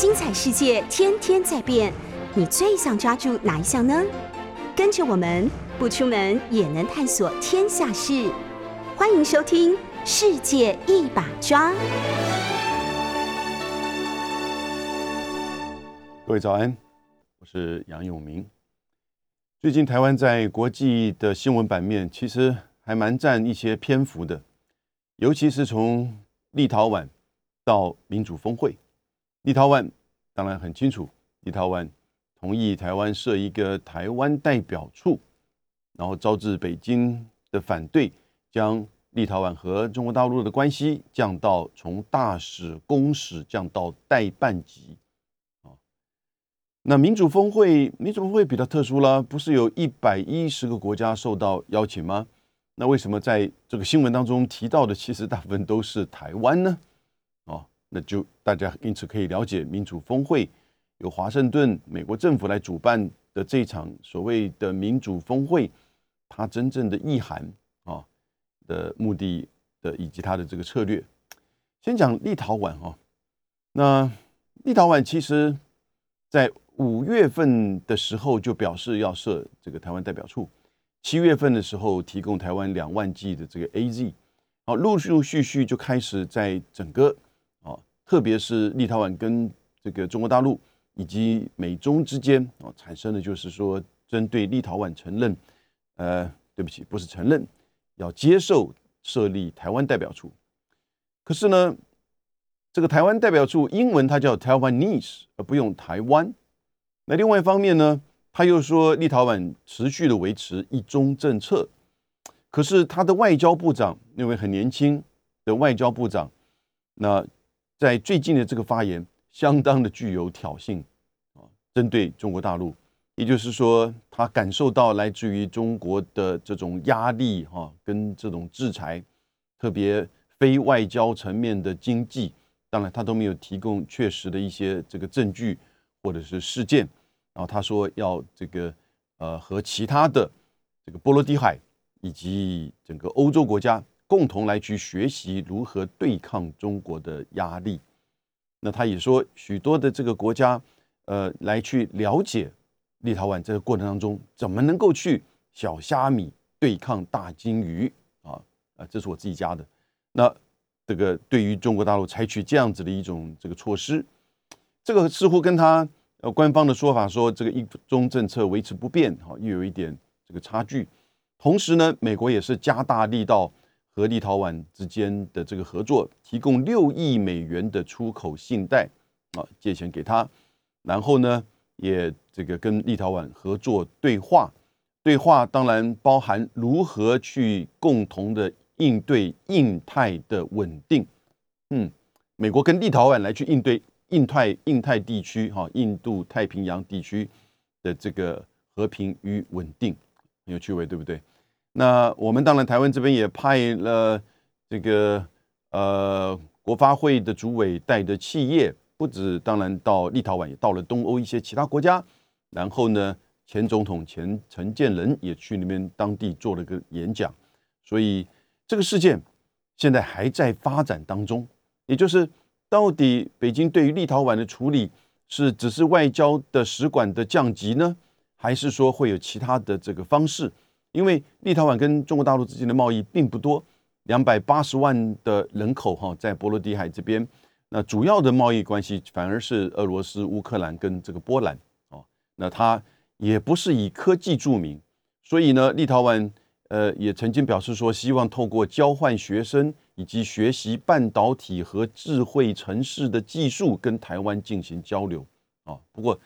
精彩世界天天在变，你最想抓住哪一项呢？跟着我们不出门也能探索天下事，欢迎收听《世界一把抓》。各位早安，我是杨永明。最近台湾在国际的新闻版面，其实还蛮占一些篇幅的，尤其是从立陶宛到民主峰会。立陶宛当然很清楚，立陶宛同意台湾设一个台湾代表处，然后招致北京的反对，将立陶宛和中国大陆的关系降到从大使、公使降到代办级。那民主峰会，民主峰会比较特殊了，不是有一百一十个国家受到邀请吗？那为什么在这个新闻当中提到的，其实大部分都是台湾呢？那就大家因此可以了解，民主峰会由华盛顿美国政府来主办的这一场所谓的民主峰会，它真正的意涵啊的目的的以及它的这个策略。先讲立陶宛哈，那立陶宛其实在五月份的时候就表示要设这个台湾代表处，七月份的时候提供台湾两万剂的这个 A Z，好，陆陆续续就开始在整个，特别是立陶宛跟这个中国大陆以及美中之间啊，产生的就是说，针对立陶宛承认，呃，对不起，不是承认，要接受设立台湾代表处，可是呢，这个台湾代表处英文它叫 Taiwanese，而不用台湾。那另外一方面呢，他又说立陶宛持续的维持一中政策，可是他的外交部长那位很年轻的外交部长，那在最近的这个发言相当的具有挑衅啊，针对中国大陆，也就是说他感受到来自于中国的这种压力哈，跟这种制裁，特别非外交层面的经济，当然他都没有提供确实的一些这个证据或者是事件。然后他说要这个呃和其他的这个波罗的海以及整个欧洲国家共同来去学习如何对抗中国的压力。那他也说许多的这个国家呃来去了解立陶宛这个过程当中怎么能够去小虾米对抗大金鱼啊啊这是我自己家的。那这个对于中国大陆采取这样子的一种这个措施，这个似乎跟他。呃，官方的说法说这个一中政策维持不变，哈，又有一点这个差距。同时呢，美国也是加大力道和立陶宛之间的这个合作，提供六亿美元的出口信贷，啊，借钱给他。然后呢，也这个跟立陶宛合作对话，对话当然包含如何去共同的应对印太的稳定。嗯，美国跟立陶宛来去应对。印太印太地区，哈，印度太平洋地区的这个和平与稳定很有趣味，对不对？那我们当然台湾这边也派了这个呃国发会的主委带的企业，不止当然到立陶宛，也到了东欧一些其他国家。然后呢，前总统前陈建仁也去那边当地做了个演讲。所以这个事件现在还在发展当中，也就是。到底北京对于立陶宛的处理是只是外交的使馆的降级呢，还是说会有其他的这个方式？因为立陶宛跟中国大陆之间的贸易并不多，两百八十万的人口哈，在波罗的海这边，那主要的贸易关系反而是俄罗斯、乌克兰跟这个波兰哦，那它也不是以科技著名，所以呢，立陶宛呃也曾经表示说，希望透过交换学生。以及学习半导体和智慧城市的技术，跟台湾进行交流啊。不过，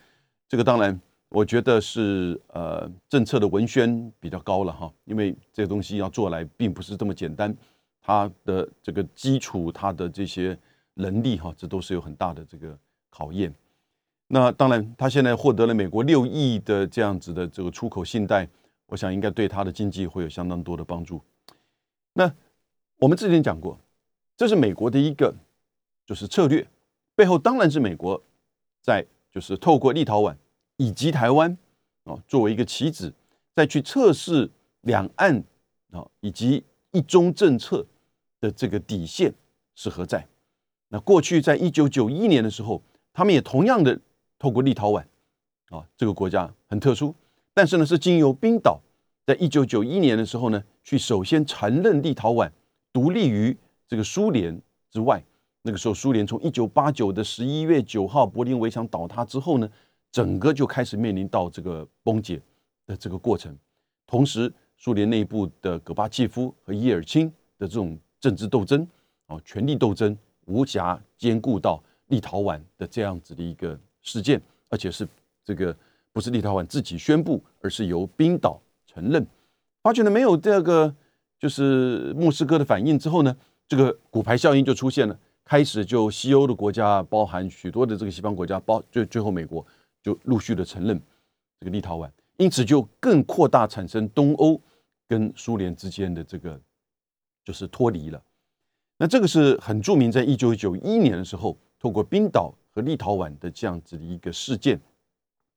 这个当然，我觉得是呃政策的文宣比较高了哈，因为这个东西要做来，并不是这么简单。它的这个基础，它的这些能力哈，这都是有很大的这个考验。那当然，他现在获得了美国六亿的这样子的这个出口信贷，我想应该对他的经济会有相当多的帮助。那。我们之前讲过，这是美国的一个就是策略，背后当然是美国在就是透过立陶宛以及台湾啊作为一个棋子，再去测试两岸啊以及一中政策的这个底线是何在。那过去在一九九一年的时候，他们也同样的透过立陶宛啊这个国家很特殊，但是呢是经由冰岛，在一九九一年的时候呢，去首先承认立陶宛独立于这个苏联之外。那个时候，苏联从一九八九的十一月九号柏林围墙倒塌之后呢，整个就开始面临到这个崩解的这个过程。同时，苏联内部的戈巴契夫和叶尔钦的这种政治斗争啊，权力斗争无暇兼顾到立陶宛的这样子的一个事件，而且是这个不是立陶宛自己宣布，而是由冰岛承认。发觉呢，没有这个就是莫斯科的反应之后呢，这个骨牌效应就出现了。开始就西欧的国家，包含许多的这个西方国家，包最最后美国就陆续的承认这个立陶宛，因此就更扩大产生东欧跟苏联之间的这个就是脱离了。那这个是很著名，在一九九一年的时候，透过冰岛和立陶宛的这样子的一个事件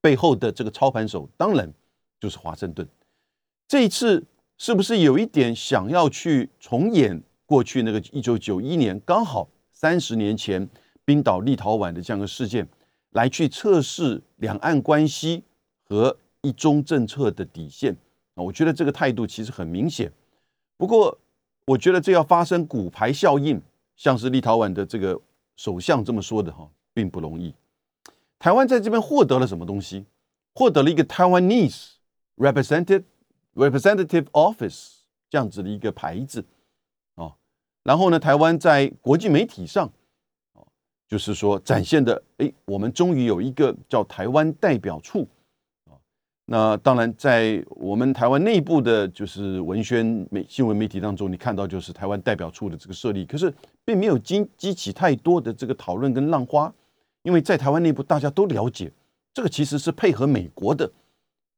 背后的这个操盘手，当然就是华盛顿。这一次是不是有一点想要去重演过去那个一九九一年刚好？三十年前，冰岛、立陶宛的这样的事件，来去测试两岸关系和一中政策的底线啊，我觉得这个态度其实很明显。不过，我觉得这要发生骨牌效应，像是立陶宛的这个首相这么说的哈，并不容易。台湾在这边获得了什么东西？获得了一个 Taiwanese representative representative office 这样子的一个牌子啊。然后呢，台湾在国际媒体上，就是说展现的，哎，我们终于有一个叫台湾代表处啊。那当然，在我们台湾内部的，就是文宣媒新闻媒体当中，你看到就是台湾代表处的这个设立，可是并没有激激起太多的这个讨论跟浪花，因为在台湾内部大家都了解，这个其实是配合美国的，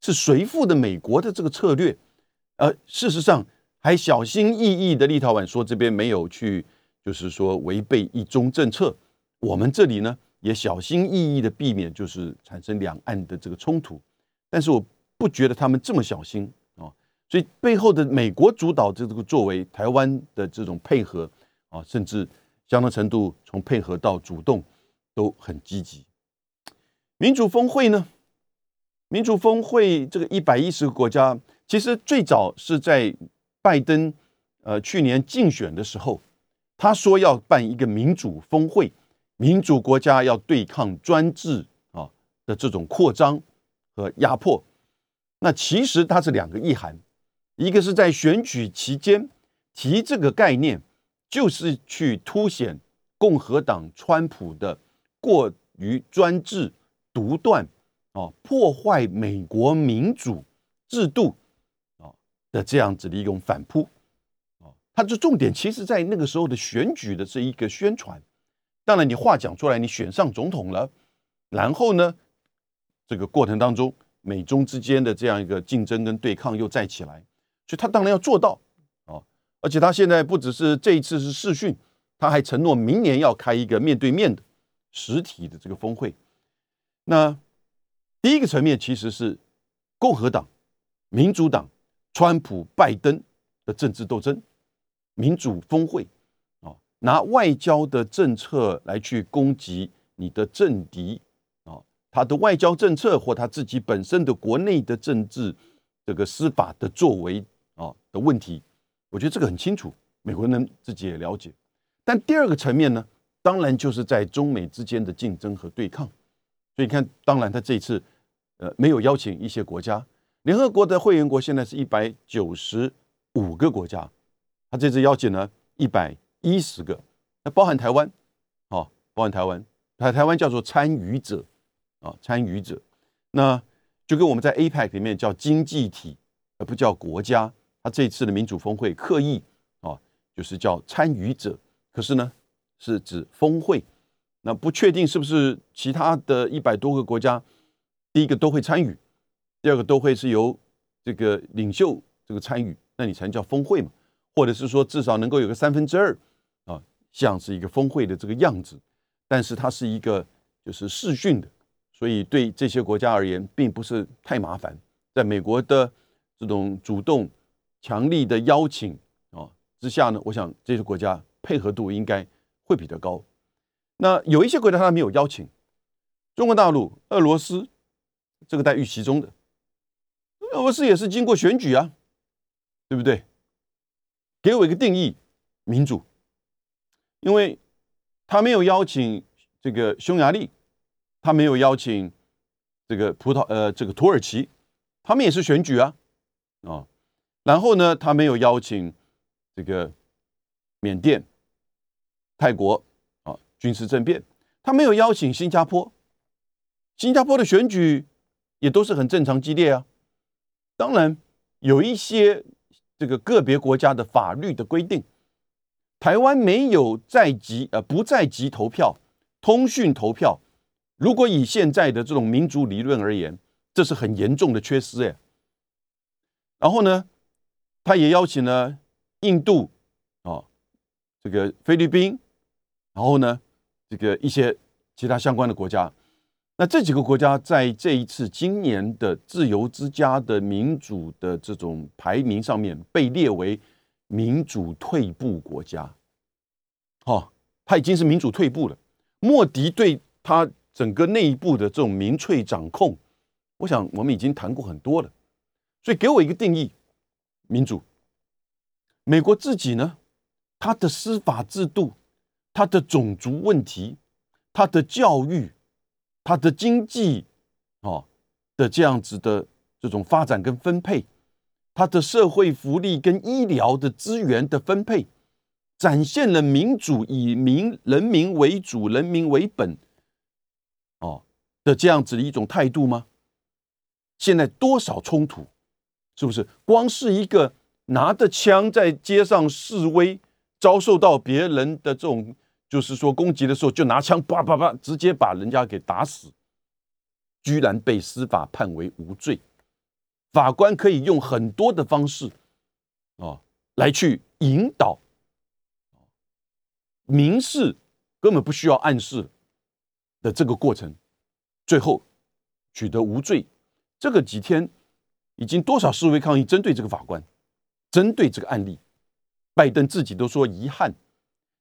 是随附的美国的这个策略，而事实上。还小心翼翼的立陶宛说这边没有去，就是说违背一中政策。我们这里呢也小心翼翼的避免就是产生两岸的这个冲突。但是我不觉得他们这么小心啊，所以背后的美国主导这个作为，台湾的这种配合啊，甚至相当程度从配合到主动都很积极。民主峰会呢，民主峰会这个一百一十个国家，其实最早是在。拜登，呃，去年竞选的时候，他说要办一个民主峰会，民主国家要对抗专制啊的这种扩张和压迫。那其实它是两个意涵，一个是在选举期间提这个概念，就是去凸显共和党川普的过于专制、独断啊，破坏美国民主制度啊。的这样子的一种反扑，啊，它的重点其实在那个时候的选举的这一个宣传。当然，你话讲出来，你选上总统了，然后呢，这个过程当中，美中之间的这样一个竞争跟对抗又再起来，所以他当然要做到啊。而且他现在不只是这一次是试训，他还承诺明年要开一个面对面的实体的这个峰会。那第一个层面其实是共和党、民主党。川普、拜登的政治斗争、民主峰会，拿外交的政策来去攻击你的政敌啊，他的外交政策或他自己本身的国内的政治这个司法的作为啊的问题，我觉得这个很清楚，美国人自己也了解。但第二个层面呢，当然就是在中美之间的竞争和对抗。所以你看，当然他这一次呃没有邀请一些国家。联合国的会员国现在是一百九十五个国家，他这次邀请呢一百一十个，那包含台湾，哦，包含台湾，台台湾叫做参与者，啊，参与者，那就跟我们在 APEC 里面叫经济体，而不叫国家。他这次的民主峰会刻意啊，就是叫参与者，可是呢是指峰会，那不确定是不是其他的一百多个国家，第一个都会参与。第二个都会是由这个领袖这个参与，那你才能叫峰会嘛，或者是说至少能够有个三分之二，像是一个峰会的这个样子。但是它是一个就是视讯的，所以对这些国家而言并不是太麻烦。在美国的这种主动强力的邀请啊之下呢，我想这些国家配合度应该会比较高。那有一些国家他没有邀请，中国大陆、俄罗斯，这个在预期中的。俄罗斯也是经过选举啊，对不对？给我一个定义，民主，因为他没有邀请这个匈牙利，他没有邀请这个葡萄呃这个土耳其，他们也是选举啊，啊，然后呢，他没有邀请这个缅甸、泰国啊军事政变，他没有邀请新加坡，新加坡的选举也都是很正常激烈啊，当然有一些。这个个别国家的法律的规定，台湾没有在籍呃不在籍投票、通讯投票。如果以现在的这种民主理论而言，这是很严重的缺失哎。然后呢，他也邀请了印度啊，这个菲律宾，然后呢，这个一些其他相关的国家。那这几个国家在这一次今年的自由之家的民主的这种排名上面被列为民主退步国家，哦，他已经是民主退步了。莫迪对他整个内部的这种民粹掌控，我想我们已经谈过很多了。所以给我一个定义：民主。美国自己呢，他的司法制度、他的种族问题、他的教育。它的经济，哦的这样子的这种发展跟分配，它的社会福利跟医疗的资源的分配，展现了民主以民人民为主、人民为本，哦的这样子的一种态度吗？现在多少冲突，是不是？光是一个拿着枪在街上示威，遭受到别人的这种。就是说，攻击的时候就拿枪叭叭叭，直接把人家给打死，居然被司法判为无罪。法官可以用很多的方式，啊，来去引导，明示根本不需要暗示的这个过程，最后取得无罪。这个几天已经多少示威抗议针对这个法官，针对这个案例，拜登自己都说遗憾，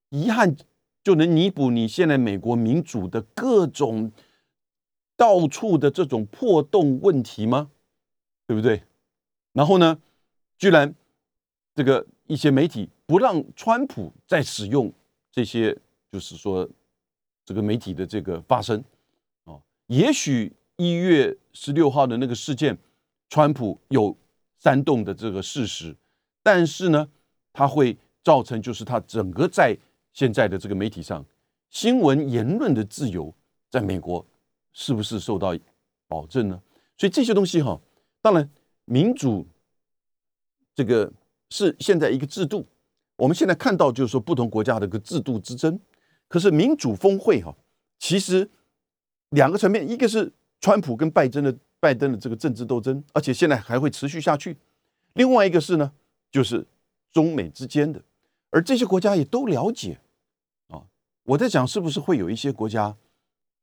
遗憾。就能弥补你现在美国民主的各种到处的这种破洞问题吗？对不对？然后呢，居然这个一些媒体不让川普再使用这些，就是说这个媒体的这个发声哦，也许一月十六号的那个事件，川普有煽动的这个事实，但是呢，它会造成就是他整个在。现在的这个媒体上，新闻言论的自由在美国是不是受到保证呢？所以这些东西哈，当然民主这个是现在一个制度。我们现在看到就是说不同国家的一个制度之争。可是民主峰会哈，其实两个层面，一个是川普跟拜登的拜登的这个政治斗争，而且现在还会持续下去；另外一个是呢，就是中美之间的。而这些国家也都了解，啊，我在想是不是会有一些国家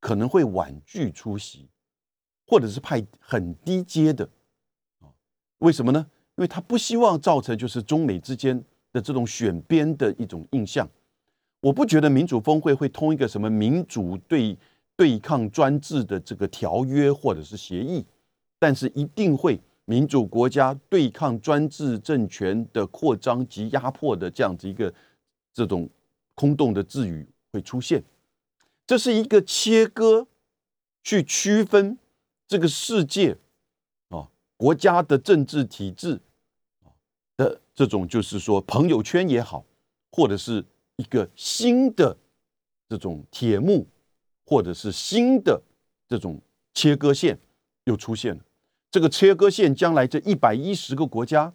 可能会婉拒出席，或者是派很低阶的，为什么呢？因为他不希望造成就是中美之间的这种选边的一种印象。我不觉得民主峰会会通一个什么民主对对抗专制的这个条约或者是协议，但是一定会。民主国家对抗专制政权的扩张及压迫的这样子一个这种空洞的字语会出现，这是一个切割，去区分这个世界国家的政治体制的这种就是说朋友圈也好，或者是一个新的这种铁幕，或者是新的这种切割线又出现了。这个切割线将来这一百一十个国家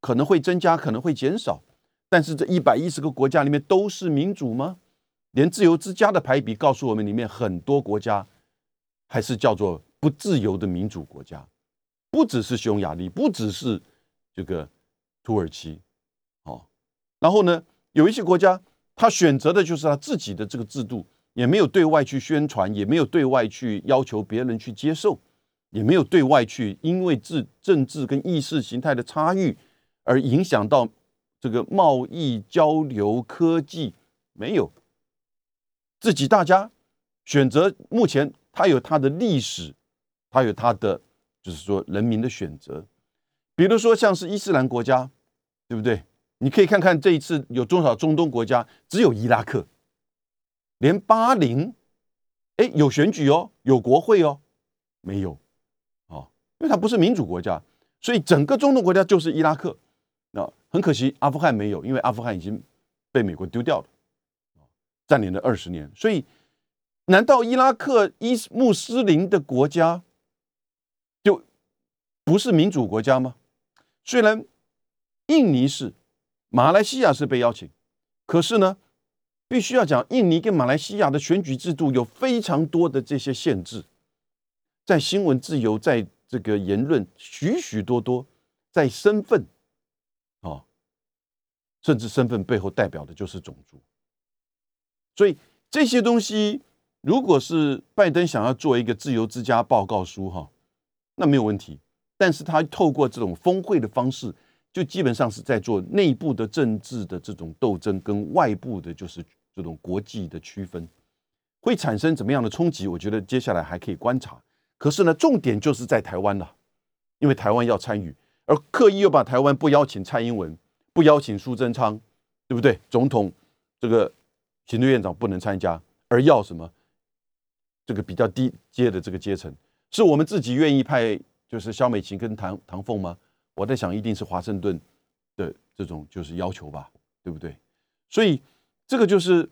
可能会增加，可能会减少，但是这一百一十个国家里面都是民主吗？连自由之家的排比告诉我们，里面很多国家还是叫做不自由的民主国家，不只是匈牙利，不只是这个土耳其，哦，然后呢，有一些国家他选择的就是他自己的这个制度，也没有对外去宣传，也没有对外去要求别人去接受。也没有对外去，因为治政治跟意识形态的差异而影响到这个贸易交流、科技，没有自己大家选择目前它有它的历史，它有它的就是说人民的选择。比如说像是伊斯兰国家，对不对？你可以看看这一次有多少中东国家，只有伊拉克，连巴林，哎，有选举哦，有国会哦，没有，哦，因为它不是民主国家，所以整个中东国家就是伊拉克。那很可惜，阿富汗没有，因为阿富汗已经被美国丢掉了，占领了二十年。所以，难道伊拉克伊穆斯林的国家不是民主国家吗？虽然印尼是，马来西亚是被邀请，可是呢，必须要讲，印尼跟马来西亚的选举制度有非常多的这些限制，在新闻自由，在这个言论许许多多，在身份，啊，甚至身份背后代表的就是种族，所以这些东西，如果是拜登想要做一个自由之家报告书，哈，那没有问题。但是他透过这种峰会的方式，就基本上是在做内部的政治的这种斗争，跟外部的就是这种国际的区分，会产生怎么样的冲击？我觉得接下来还可以观察。可是呢，重点就是在台湾了，因为台湾要参与，而刻意又把台湾不邀请蔡英文，不邀请苏贞昌，对不对？总统这个行政院长不能参加，而要什么？这个比较低阶的这个阶层，是我们自己愿意派。就是肖美琴跟唐唐凤吗？我在想，一定是华盛顿的这种就是要求吧，对不对？所以这个就是，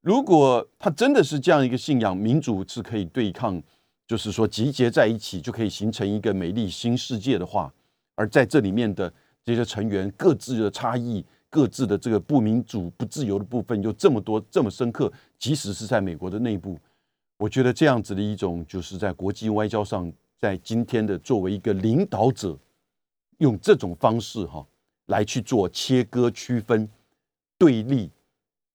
如果他真的是这样一个信仰，民主是可以对抗，就是说集结在一起就可以形成一个美丽新世界的话，而在这里面的这些成员各自的差异、各自的这个不民主、不自由的部分又这么多、这么深刻，即使是在美国的内部，我觉得这样子的一种就是在国际外交上。在今天的作为一个领导者，用这种方式哈来去做切割、区分、对立，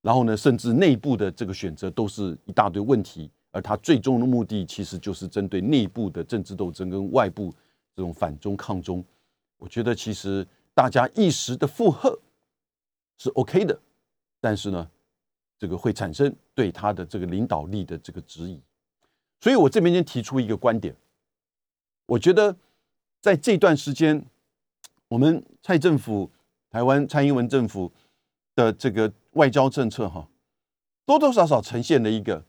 然后呢，甚至内部的这个选择都是一大堆问题，而他最终的目的其实就是针对内部的政治斗争跟外部这种反中抗中。我觉得其实大家一时的附和是 OK 的，但是呢，这个会产生对他的这个领导力的这个质疑。所以我这边先提出一个观点。我觉得在这段时间，我们蔡政府、台湾蔡英文政府的这个外交政策，哈，多多少少呈现了一个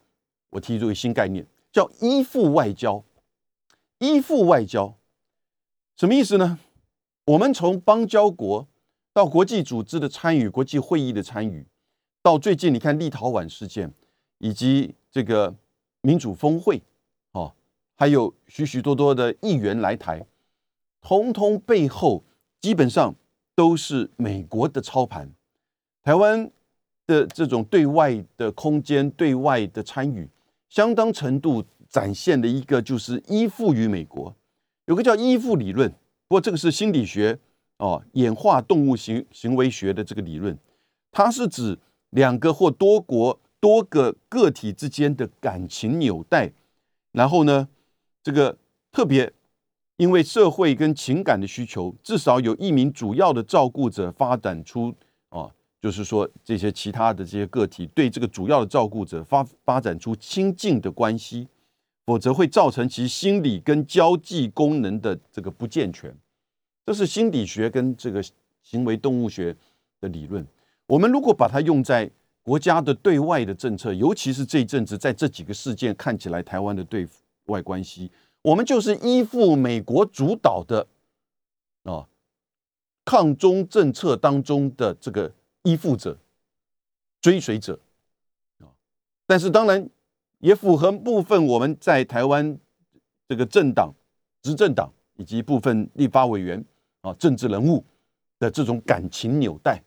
我提出一个新概念，叫依附外交。依附外交什么意思呢？我们从邦交国到国际组织的参与、国际会议的参与，到最近你看立陶宛事件，以及这个民主峰会。还有许许多多的议员来台，通通背后基本上都是美国的操盘。台湾的这种对外的空间、对外的参与，相当程度展现了一个就是依附于美国。有个叫依附理论，不过这个是心理学哦，演化动物行行为学的这个理论，它是指两个或多国多个个体之间的感情纽带，然后呢？这个特别，因为社会跟情感的需求，至少有一名主要的照顾者发展出啊，就是说这些其他的这些个体对这个主要的照顾者发发展出亲近的关系，否则会造成其心理跟交际功能的这个不健全。这是心理学跟这个行为动物学的理论。我们如果把它用在国家的对外的政策，尤其是这一阵子在这几个事件看起来，台湾的对付。外关系，我们就是依附美国主导的啊抗中政策当中的这个依附者、追随者啊，但是当然也符合部分我们在台湾这个政党、执政党以及部分立法委员啊政治人物的这种感情纽带。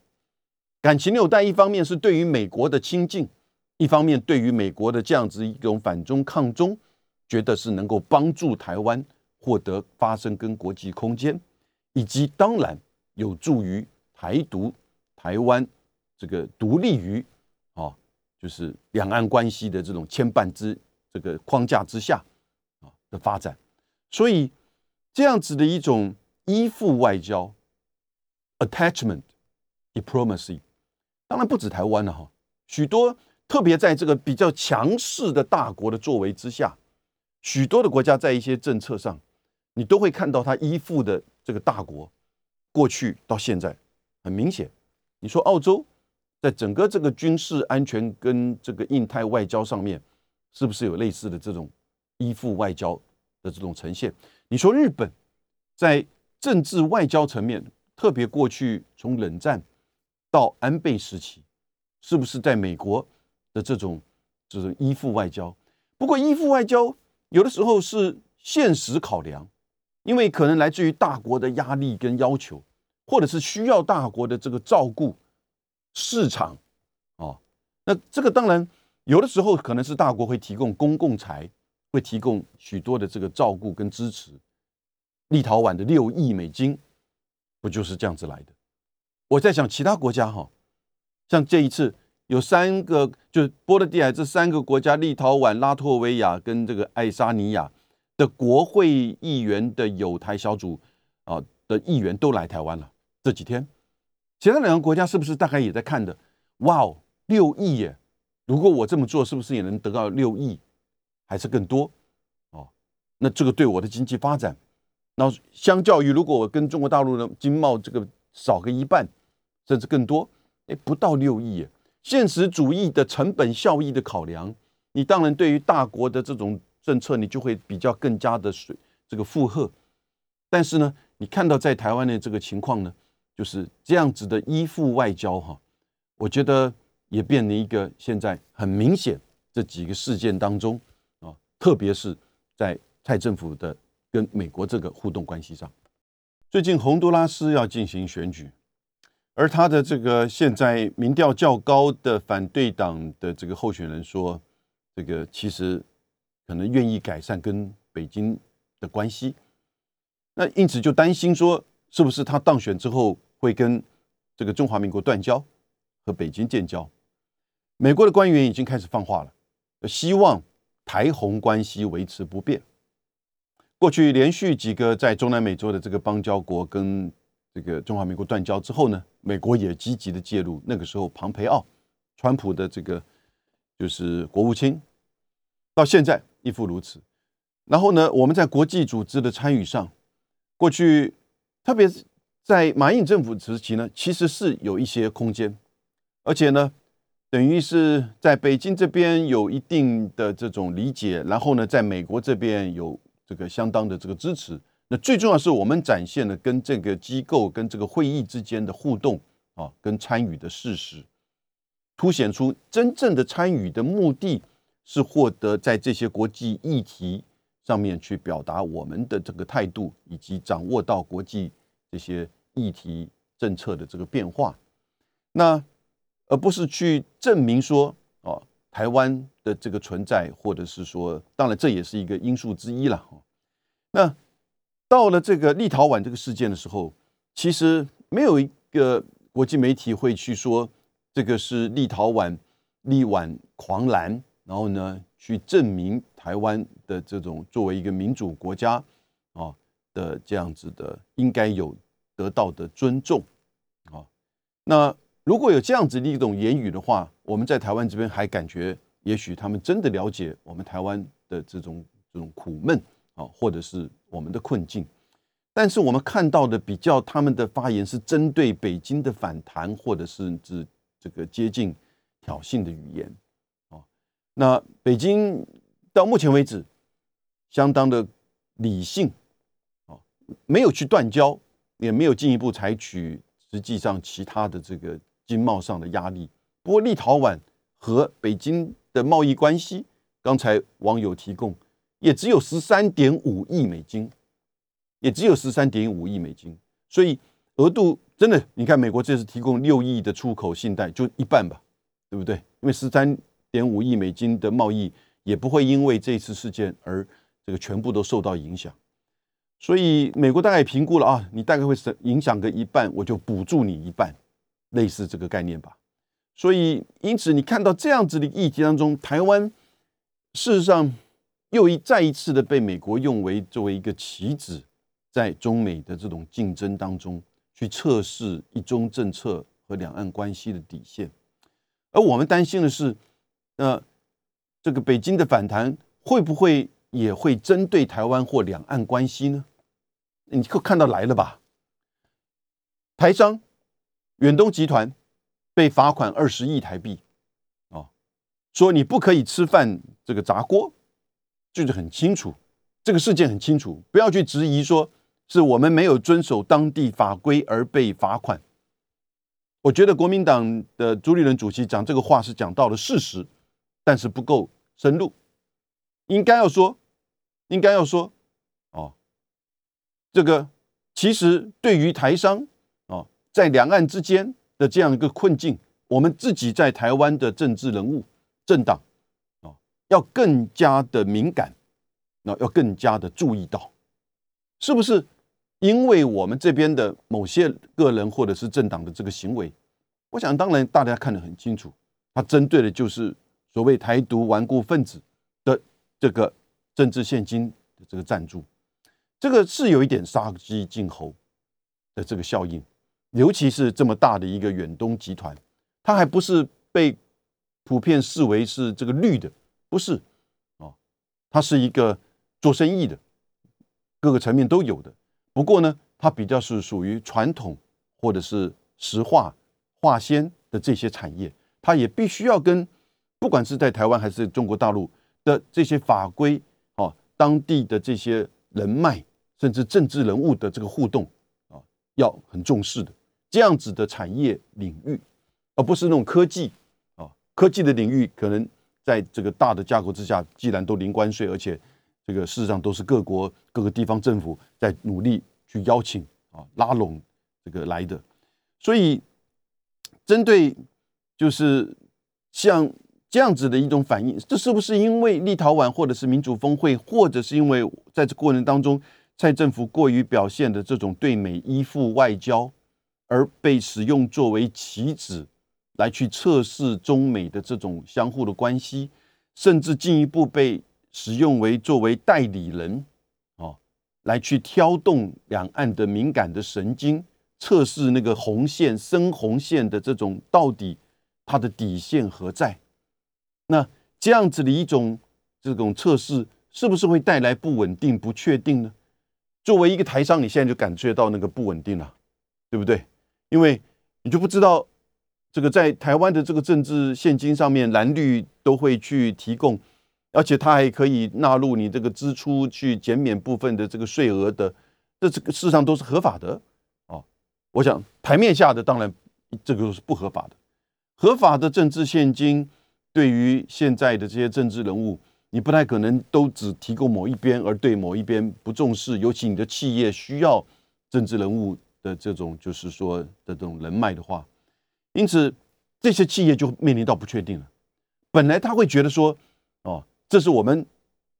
感情纽带一方面是对于美国的亲近，一方面对于美国的这样子一种反中抗中。觉得是能够帮助台湾获得发生跟国际空间，以及当然有助于台独台湾这个独立于啊，就是两岸关系的这种牵绊之这个框架之下啊的发展。所以这样子的一种依附外交 （attachment diplomacy），当然不止台湾了哈，许多特别在这个比较强势的大国的作为之下。许多的国家在一些政策上，你都会看到它依附的这个大国，过去到现在很明显。你说澳洲在整个这个军事安全跟这个印太外交上面，是不是有类似的这种依附外交的这种呈现？你说日本在政治外交层面，特别过去从冷战到安倍时期，是不是在美国的这种这种依附外交？不过依附外交。有的时候是现实考量，因为可能来自于大国的压力跟要求，或者是需要大国的这个照顾市场，哦，那这个当然有的时候可能是大国会提供公共财，会提供许多的这个照顾跟支持。立陶宛的六亿美金，不就是这样子来的？我在想其他国家哈，像这一次。有三个，就是波罗的海这三个国家：立陶宛、拉脱维亚跟这个爱沙尼亚的国会议员的友台小组啊的议员都来台湾了。这几天，其他两个国家是不是大概也在看的？哇哦，六亿耶！如果我这么做，是不是也能得到六亿，还是更多？哦，那这个对我的经济发展，那相较于如果我跟中国大陆的经贸这个少个一半，甚至更多，哎，不到六亿耶。现实主义的成本效益的考量，你当然对于大国的这种政策，你就会比较更加的水这个负荷。但是呢，你看到在台湾的这个情况呢，就是这样子的依附外交哈，我觉得也变成一个现在很明显这几个事件当中啊，特别是在蔡政府的跟美国这个互动关系上，最近洪都拉斯要进行选举。而他的这个现在民调较高的反对党的这个候选人说，这个其实可能愿意改善跟北京的关系，那因此就担心说，是不是他当选之后会跟这个中华民国断交，和北京建交？美国的官员已经开始放话了，希望台红关系维持不变。过去连续几个在中南美洲的这个邦交国跟这个中华民国断交之后呢，美国也积极的介入。那个时候，庞培奥，川普的这个就是国务卿，到现在亦复如此。然后呢，我们在国际组织的参与上，过去特别是在马英政府时期呢，其实是有一些空间，而且呢，等于是在北京这边有一定的这种理解，然后呢，在美国这边有这个相当的这个支持。那最重要是我们展现了跟这个机构、跟这个会议之间的互动啊，跟参与的事实，凸显出真正的参与的目的是获得在这些国际议题上面去表达我们的这个态度，以及掌握到国际这些议题政策的这个变化。那而不是去证明说哦，台湾的这个存在，或者是说，当然这也是一个因素之一了。那。到了这个立陶宛这个事件的时候，其实没有一个国际媒体会去说这个是立陶宛力挽狂澜，然后呢去证明台湾的这种作为一个民主国家啊的这样子的应该有得到的尊重啊。那如果有这样子的一种言语的话，我们在台湾这边还感觉也许他们真的了解我们台湾的这种这种苦闷。啊，或者是我们的困境，但是我们看到的比较他们的发言是针对北京的反弹，或者是指这个接近挑衅的语言啊。那北京到目前为止相当的理性啊，没有去断交，也没有进一步采取实际上其他的这个经贸上的压力。不过立陶宛和北京的贸易关系，刚才网友提供。也只有十三点五亿美金，也只有十三点五亿美金，所以额度真的，你看美国这次提供六亿的出口信贷，就一半吧，对不对？因为十三点五亿美金的贸易也不会因为这次事件而这个全部都受到影响，所以美国大概评估了啊，你大概会影响个一半，我就补助你一半，类似这个概念吧。所以因此你看到这样子的议题当中，台湾事实上。又一再一次的被美国用为作为一个棋子，在中美的这种竞争当中去测试一中政策和两岸关系的底线，而我们担心的是，那这个北京的反弹会不会也会针对台湾或两岸关系呢？你可看到来了吧？台商远东集团被罚款二十亿台币，哦，说你不可以吃饭这个砸锅，就是很清楚，这个事件很清楚，不要去质疑说是我们没有遵守当地法规而被罚款。我觉得国民党的朱立伦主席讲这个话是讲到了事实，但是不够深入，应该要说，应该要说，哦，这个其实对于台商。在两岸之间的这样一个困境，我们自己在台湾的政治人物、政党，要更加的敏感，那要更加的注意到，是不是？因为我们这边的某些个人或者是政党的这个行为，我想当然大家看得很清楚，他针对的就是所谓台独顽固分子的这个政治现金的这个赞助，这个是有一点杀鸡儆猴的这个效应。尤其是这么大的一个远东集团，它还不是被普遍视为是这个绿的，不是哦，它是一个做生意的，各个层面都有的。不过呢，它比较是属于传统或者是石化、化纤的这些产业，它也必须要跟不管是在台湾还是中国大陆的这些法规哦，当地的这些人脉，甚至政治人物的这个互动啊，要很重视的。这样子的产业领域，而不是那种科技啊，科技的领域可能在这个大的架构之下，既然都零关税，而且这个事实上都是各国各个地方政府在努力去邀请啊拉拢这个来的，所以针对就是像这样子的一种反应，这是不是因为立陶宛或者是民主峰会，或者是因为在这过程当中蔡政府过于表现的这种对美依附外交？而被使用作为棋子，来去测试中美的这种相互的关系，甚至进一步被使用为作为代理人，哦，来去挑动两岸的敏感的神经，测试那个红线、深红线的这种到底它的底线何在？那这样子的一种这种测试，是不是会带来不稳定、不确定呢？作为一个台商，你现在就感觉到那个不稳定了，对不对？因为你就不知道，这个在台湾的这个政治现金上面，蓝绿都会去提供，而且它还可以纳入你这个支出去减免部分的这个税额的，这这个事实上都是合法的哦。我想台面下的当然这个是不合法的，合法的政治现金对于现在的这些政治人物，你不太可能都只提供某一边，而对某一边不重视，尤其你的企业需要政治人物。的这种就是说的这种人脉的话，因此这些企业就面临到不确定了。本来他会觉得说，哦，这是我们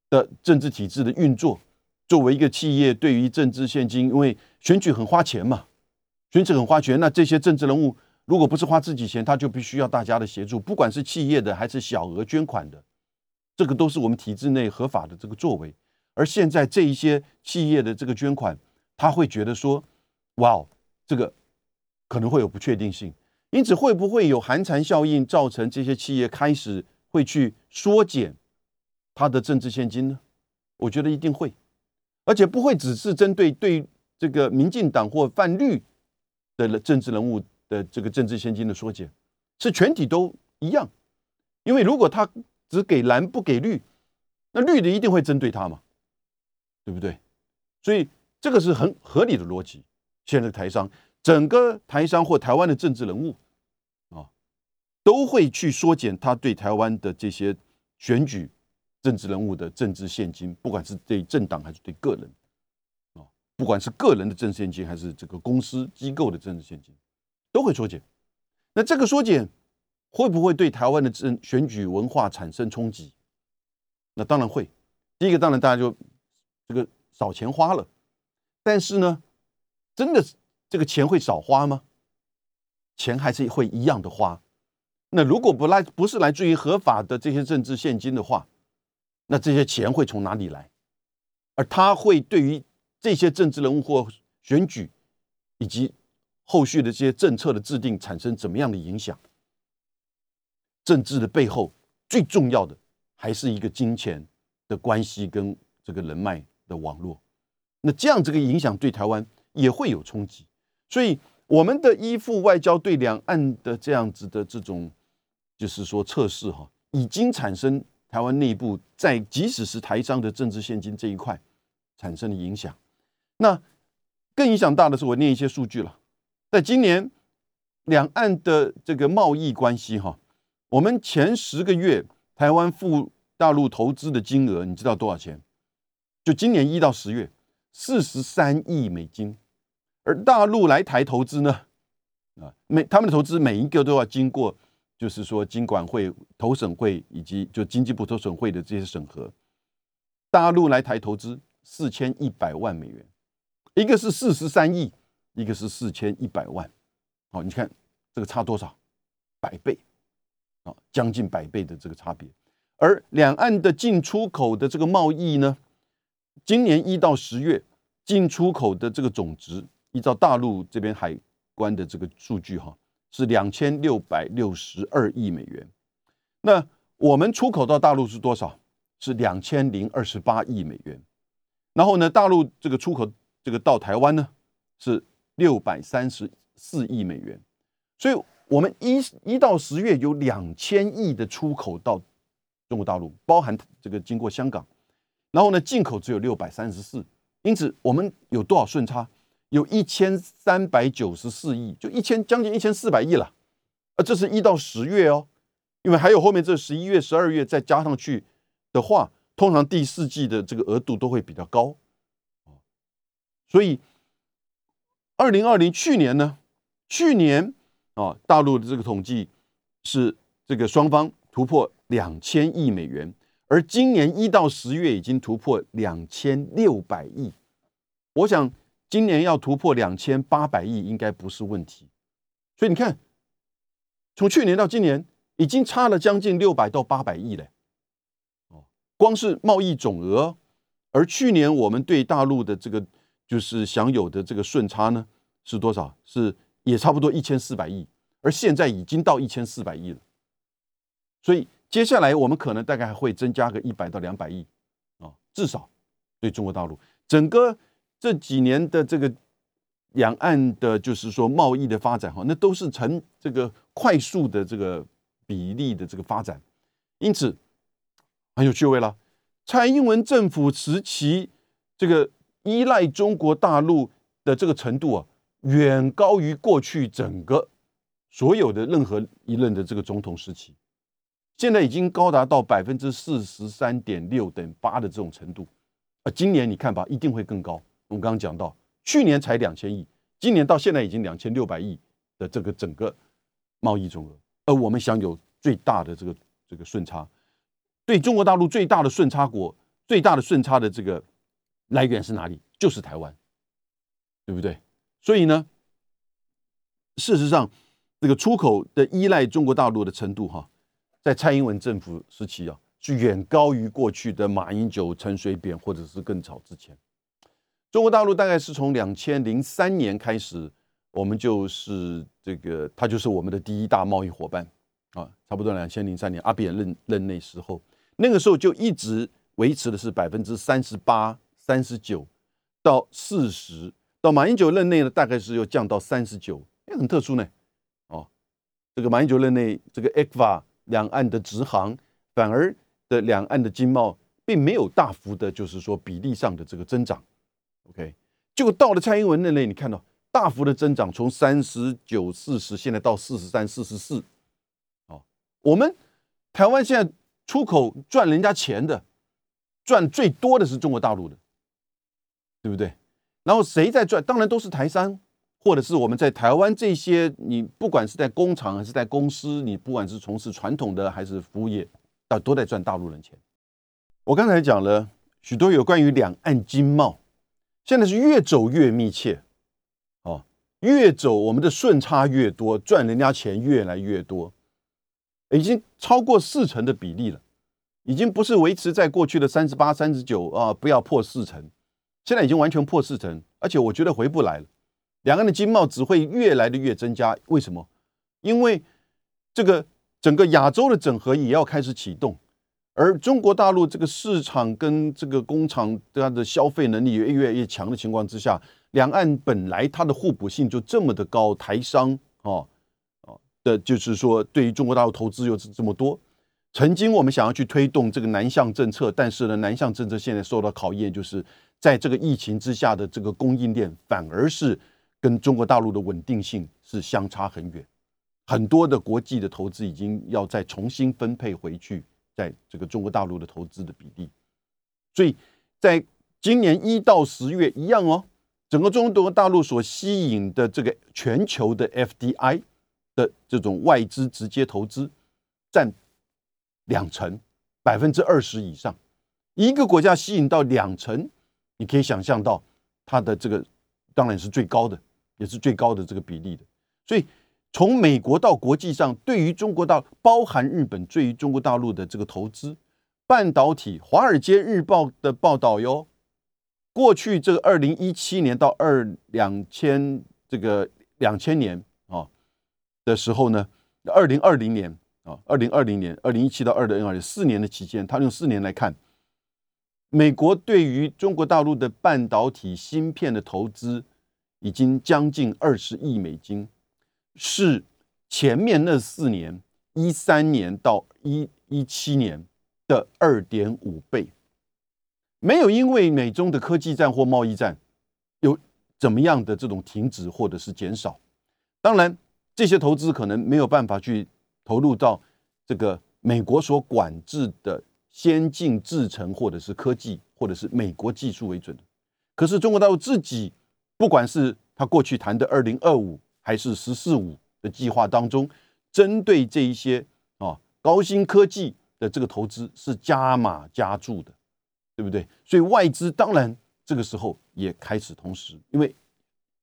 的政治体制的运作。作为一个企业，对于政治现金，因为选举很花钱嘛，选举很花钱，那这些政治人物如果不是花自己钱，他就必须要大家的协助，不管是企业的还是小额捐款的，这个都是我们体制内合法的这个作为。而现在这一些企业的这个捐款，他会觉得说。哇，这个可能会有不确定性，因此会不会有寒蝉效应，造成这些企业开始会去缩减它的政治现金呢？我觉得一定会，而且不会只是针对对这个民进党或泛绿的政治人物的这个政治现金的缩减，是全体都一样。因为如果他只给蓝不给绿，那绿的一定会针对他嘛，对不对？所以这个是很合理的逻辑。现在台商，整个台商或台湾的政治人物啊，都会去缩减他对台湾的这些选举政治人物的政治现金，不管是对政党还是对个人啊，不管是个人的政治现金还是这个公司机构的政治现金，都会缩减。那这个缩减会不会对台湾的政选举文化产生冲击？那当然会。第一个，当然大家就这个少钱花了，但是呢？真的是这个钱会少花吗？钱还是会一样的花。那如果不来不是来自于合法的这些政治现金的话，那这些钱会从哪里来？而他会对于这些政治人物或选举以及后续的这些政策的制定产生怎么样的影响？政治的背后最重要的还是一个金钱的关系跟这个人脉的网络。那这样这个影响对台湾也会有冲击，所以我们的依附外交对两岸的这样子的这种，就是说测试哈，已经产生台湾内部在即使是台商的政治现金这一块产生的影响。那更影响大的是，我念一些数据了，在今年两岸的这个贸易关系哈，我们前十个月台湾赴大陆投资的金额，你知道多少钱？就今年一到十月。四十三亿美金，而大陆来台投资呢？啊，每他们的投资每一个都要经过，就是说经管会、投审会以及就经济部投审会的这些审核。大陆来台投资四千一百万美元，一个是四十三亿，一个是四千一百万。好，你看这个差多少？百倍啊，将近百倍的这个差别。而两岸的进出口的这个贸易呢？今年一到十月进出口的这个总值，依照大陆这边海关的这个数据哈，是两千六百六十二亿美元。那我们出口到大陆是多少？是两千零二十八亿美元。然后呢，大陆这个出口这个到台湾呢是六百三十四亿美元。所以，我们一一到十月有两千亿的出口到中国大陆，包含这个经过香港。然后呢，进口只有六百三十四，因此我们有多少顺差？有一千三百九十四亿，就一千将近一千四百亿了。啊，这是一到十月哦，因为还有后面这十一月、十二月再加上去的话，通常第四季的这个额度都会比较高。所以二零二零去年呢，去年啊，大陆的这个统计是这个双方突破两千亿美元。而今年一到十月已经突破两千六百亿，我想今年要突破两千八百亿应该不是问题。所以你看，从去年到今年已经差了将近六百到八百亿嘞。哦，光是贸易总额，而去年我们对大陆的这个就是享有的这个顺差呢是多少？是也差不多一千四百亿，而现在已经到一千四百亿了。所以。接下来我们可能大概还会增加个一百到两百亿，啊，至少对中国大陆整个这几年的这个两岸的，就是说贸易的发展哈，那都是呈这个快速的这个比例的这个发展，因此很有趣味了。蔡英文政府时期这个依赖中国大陆的这个程度啊，远高于过去整个所有的任何一任的这个总统时期。现在已经高达到百分之四十三点六等八的这种程度，啊，今年你看吧，一定会更高。我们刚刚讲到，去年才两千亿，今年到现在已经两千六百亿的这个整个贸易总额，而我们享有最大的这个这个顺差，对中国大陆最大的顺差国，最大的顺差的这个来源是哪里？就是台湾，对不对？所以呢，事实上，这个出口的依赖中国大陆的程度，哈。在蔡英文政府时期啊，是远高于过去的马英九、陈水扁，或者是更早之前。中国大陆大概是从两千零三年开始，我们就是这个，它就是我们的第一大贸易伙伴啊。差不多两千零三年，阿扁任任内时候，那个时候就一直维持的是百分之三十八、三十九到四十。到马英九任内呢，大概是又降到三十九，也很特殊呢。哦，这个马英九任内，这个 ECFA。两岸的直航反而的两岸的经贸并没有大幅的，就是说比例上的这个增长。OK，结果到了蔡英文那类，你看到大幅的增长，从三十九、四十，现在到四十三、四十四。哦，我们台湾现在出口赚人家钱的，赚最多的是中国大陆的，对不对？然后谁在赚？当然都是台商。或者是我们在台湾这些，你不管是在工厂还是在公司，你不管是从事传统的还是服务业，啊，都在赚大陆人钱。我刚才讲了许多有关于两岸经贸，现在是越走越密切，哦，越走我们的顺差越多，赚人家钱越来越多，已经超过四成的比例了，已经不是维持在过去的三十八、三十九啊，不要破四成，现在已经完全破四成，而且我觉得回不来了。两岸的经贸只会越来的越增加，为什么？因为这个整个亚洲的整合也要开始启动，而中国大陆这个市场跟这个工厂它的消费能力越越来越强的情况之下，两岸本来它的互补性就这么的高，台商哦哦的，就是说对于中国大陆投资又是这么多。曾经我们想要去推动这个南向政策，但是呢，南向政策现在受到考验，就是在这个疫情之下的这个供应链，反而是跟中国大陆的稳定性是相差很远。很多的国际的投资已经要再重新分配回去，在这个中国大陆的投资的比例。所以在今年一到十月一样哦，整个中国大陆所吸引的这个全球的 FDI 的这种外资直接投资占。两成，百分之二十以上，一个国家吸引到两成，你可以想象到它的这个当然是最高的，也是最高的这个比例的。所以从美国到国际上，对于中国大包含日本，对于中国大陆的这个投资，半导体，《华尔街日报》的报道哟，过去这个二零一七年到二两千这个两千年啊的时候呢，二零二零年。啊，二零二零年、二零一七到二零二零四年的期间，他用四年来看，美国对于中国大陆的半导体芯片的投资已经将近二十亿美金，是前面那四年一三年到一一七年的二点五倍，没有因为美中的科技战或贸易战有怎么样的这种停止或者是减少，当然这些投资可能没有办法去。投入到这个美国所管制的先进制程，或者是科技，或者是美国技术为准。可是中国大陆自己，不管是他过去谈的二零二五，还是十四五的计划当中，针对这一些啊高新科技的这个投资是加码加注的，对不对？所以外资当然这个时候也开始同时，因为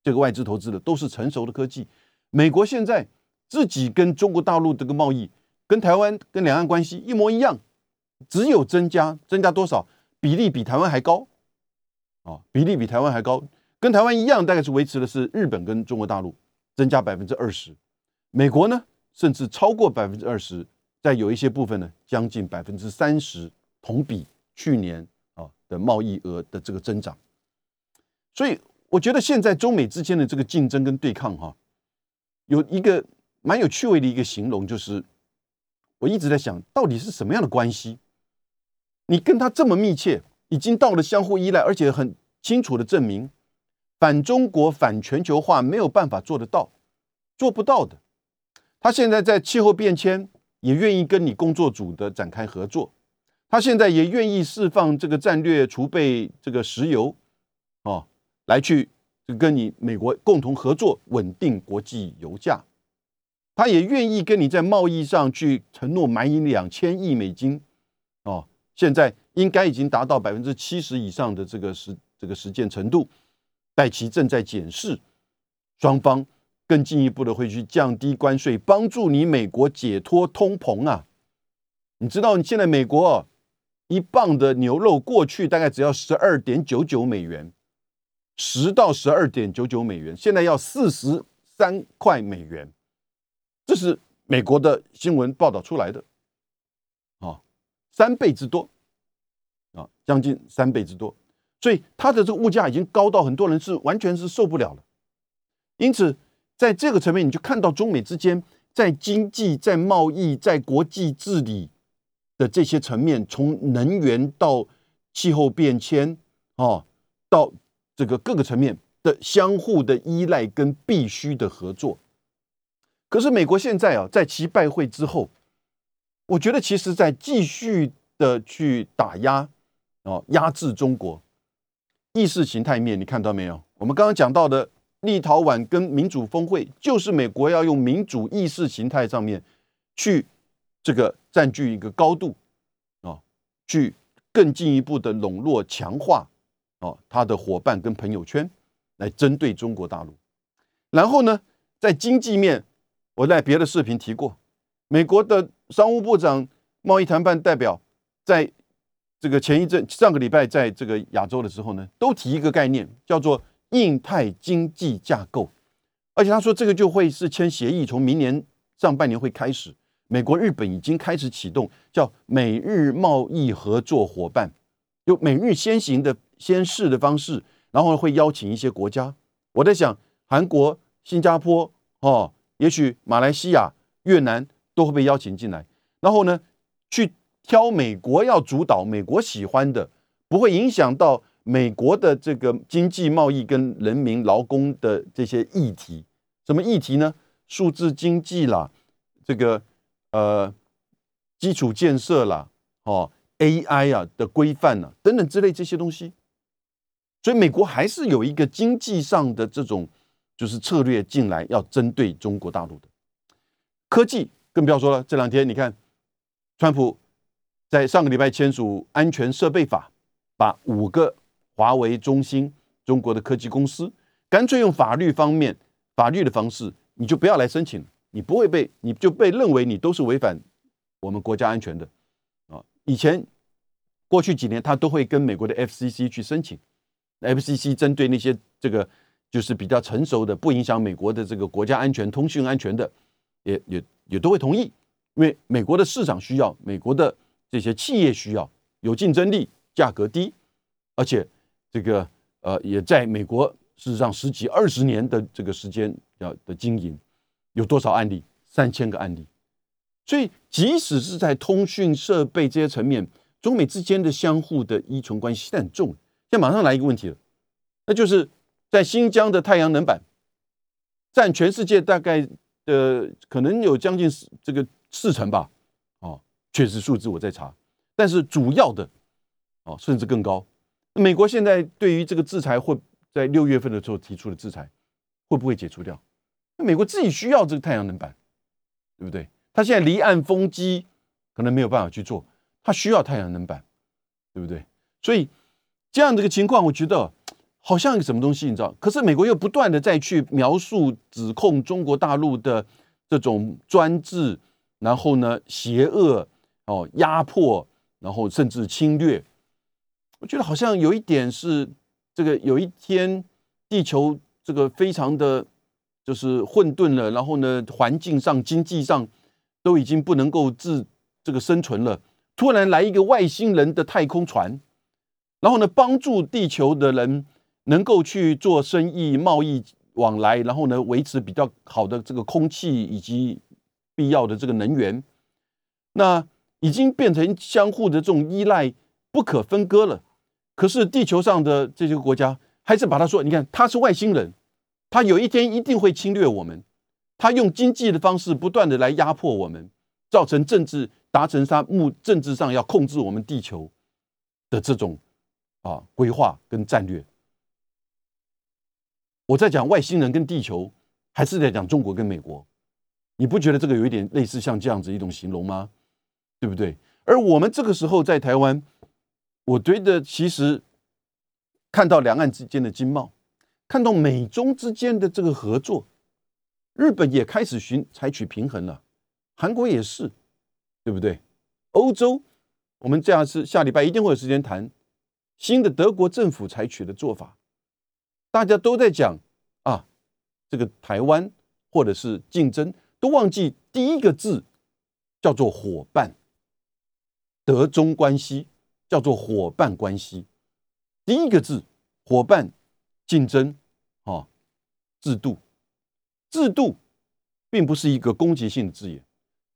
这个外资投资的都是成熟的科技，美国现在。自己跟中国大陆这个贸易，跟台湾跟两岸关系一模一样，只有增加，增加多少比例比台湾还高，啊，比例比台湾还高，跟台湾一样，大概是维持的是日本跟中国大陆增加百分之二十，美国呢甚至超过百分之二十，在有一些部分呢将近百分之三十，同比去年啊的贸易额的这个增长，所以我觉得现在中美之间的这个竞争跟对抗哈，有一个。蛮有趣味的一个形容，就是我一直在想，到底是什么样的关系？你跟他这么密切，已经到了相互依赖，而且很清楚的证明，反中国、反全球化没有办法做得到，做不到的。他现在在气候变迁也愿意跟你工作组的展开合作，他现在也愿意释放这个战略储备这个石油，哦，来去跟你美国共同合作，稳定国际油价。他也愿意跟你在贸易上去承诺买你两千亿美金，哦，现在应该已经达到百分之七十以上的这个实这个实践程度，戴奇正在检视，双方更进一步的会去降低关税，帮助你美国解脱通膨啊！你知道你现在美国一磅的牛肉过去大概只要十二点九九美元，十到十二点九九美元，现在要四十三块美元。这是美国的新闻报道出来的，啊，三倍之多，啊，将近三倍之多，所以它的这个物价已经高到很多人是完全是受不了了。因此，在这个层面，你就看到中美之间在经济、在贸易、在国际治理的这些层面，从能源到气候变迁，哦，到这个各个层面的相互的依赖跟必须的合作。可是美国现在啊，在其拜会之后，我觉得其实在继续的去打压哦，压制中国意识形态面，你看到没有？我们刚刚讲到的立陶宛跟民主峰会，就是美国要用民主意识形态上面去这个占据一个高度啊，去更进一步的笼络强化哦他的伙伴跟朋友圈，来针对中国大陆。然后呢，在经济面。我在别的视频提过，美国的商务部长、贸易谈判代表，在这个前一阵上个礼拜，在这个亚洲的时候呢，都提一个概念，叫做印太经济架构。而且他说，这个就会是签协议，从明年上半年会开始，美国、日本已经开始启动叫美日贸易合作伙伴，就美日先行的先试的方式，然后会邀请一些国家。我在想，韩国、新加坡哦，也许马来西亚、越南都会被邀请进来，然后呢，去挑美国要主导、美国喜欢的，不会影响到美国的这个经济贸易跟人民劳工的这些议题。什么议题呢？数字经济啦，这个呃基础建设啦，哦 AI 啊的规范啊等等之类这些东西。所以美国还是有一个经济上的这种就是策略进来，要针对中国大陆的科技，更不要说了。这两天你看，川普在上个礼拜签署安全设备法，把五个华为、中兴中国的科技公司，干脆用法律方面法律的方式，你就不要来申请，你不会被你就被认为你都是违反我们国家安全的啊。以前过去几年，他都会跟美国的 FCC 去申请。FCC 针对那些这个就是比较成熟的、不影响美国的这个国家安全、通讯安全的，也也也都会同意，因为美国的市场需要，美国的这些企业需要有竞争力、价格低，而且这个呃也在美国事实上十几二十年的这个时间要的经营，有多少案例？三千个案例。所以即使是在通讯设备这些层面，中美之间的相互的依存关系很重。现在马上来一个问题了，那就是在新疆的太阳能板占全世界大概的可能有将近这个四成吧，确实数字我在查，但是主要的哦甚至更高。美国现在对于这个制裁会在六月份的时候提出的制裁会不会解除掉？美国自己需要这个太阳能板，对不对？他现在离岸风机可能没有办法去做，他需要太阳能板，对不对？所以。这样的一个情况，我觉得好像一个什么东西，你知道？可是美国又不断的再去描述、指控中国大陆的这种专制，然后呢，邪恶哦，压迫，然后甚至侵略。我觉得好像有一点是这个，有一天地球这个非常的就是混沌了，然后呢，环境上、经济上都已经不能够自这个生存了，突然来一个外星人的太空船。然后呢，帮助地球的人能够去做生意、贸易往来，然后呢，维持比较好的这个空气以及必要的这个能源。那已经变成相互的这种依赖，不可分割了。可是地球上的这些国家还是把他说：“你看，他是外星人，他有一天一定会侵略我们。他用经济的方式不断的来压迫我们，造成政治达成他目政治上要控制我们地球的这种。”啊，规划跟战略，我在讲外星人跟地球，还是在讲中国跟美国？你不觉得这个有一点类似像这样子一种形容吗？对不对？而我们这个时候在台湾，我觉得其实看到两岸之间的经贸，看到美中之间的这个合作，日本也开始寻采取平衡了，韩国也是，对不对？欧洲，我们这样是下礼拜一定会有时间谈。新的德国政府采取的做法，大家都在讲啊，这个台湾或者是竞争，都忘记第一个字叫做伙伴，德中关系叫做伙伴关系。第一个字伙伴竞争啊，制度制度并不是一个攻击性的字眼，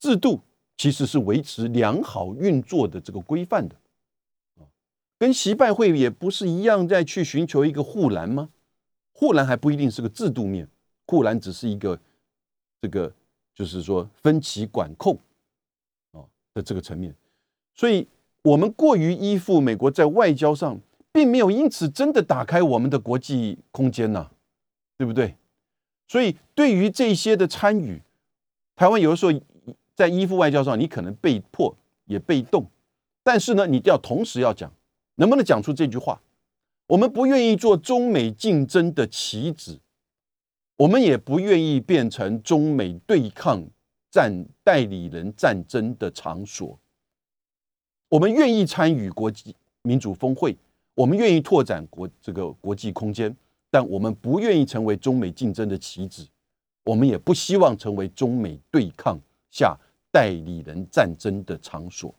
制度其实是维持良好运作的这个规范的。啊跟习拜会也不是一样，在去寻求一个护栏吗？护栏还不一定是个制度面，护栏只是一个这个，就是说分歧管控啊的这个层面。所以，我们过于依附美国，在外交上并没有因此真的打开我们的国际空间呐，对不对？所以，对于这些的参与，台湾有的时候在依附外交上，你可能被迫也被动，但是呢，你要同时要讲。能不能讲出这句话？我们不愿意做中美竞争的棋子，我们也不愿意变成中美对抗战代理人战争的场所。我们愿意参与国际民主峰会，我们愿意拓展国这个国际空间，但我们不愿意成为中美竞争的棋子，我们也不希望成为中美对抗下代理人战争的场所。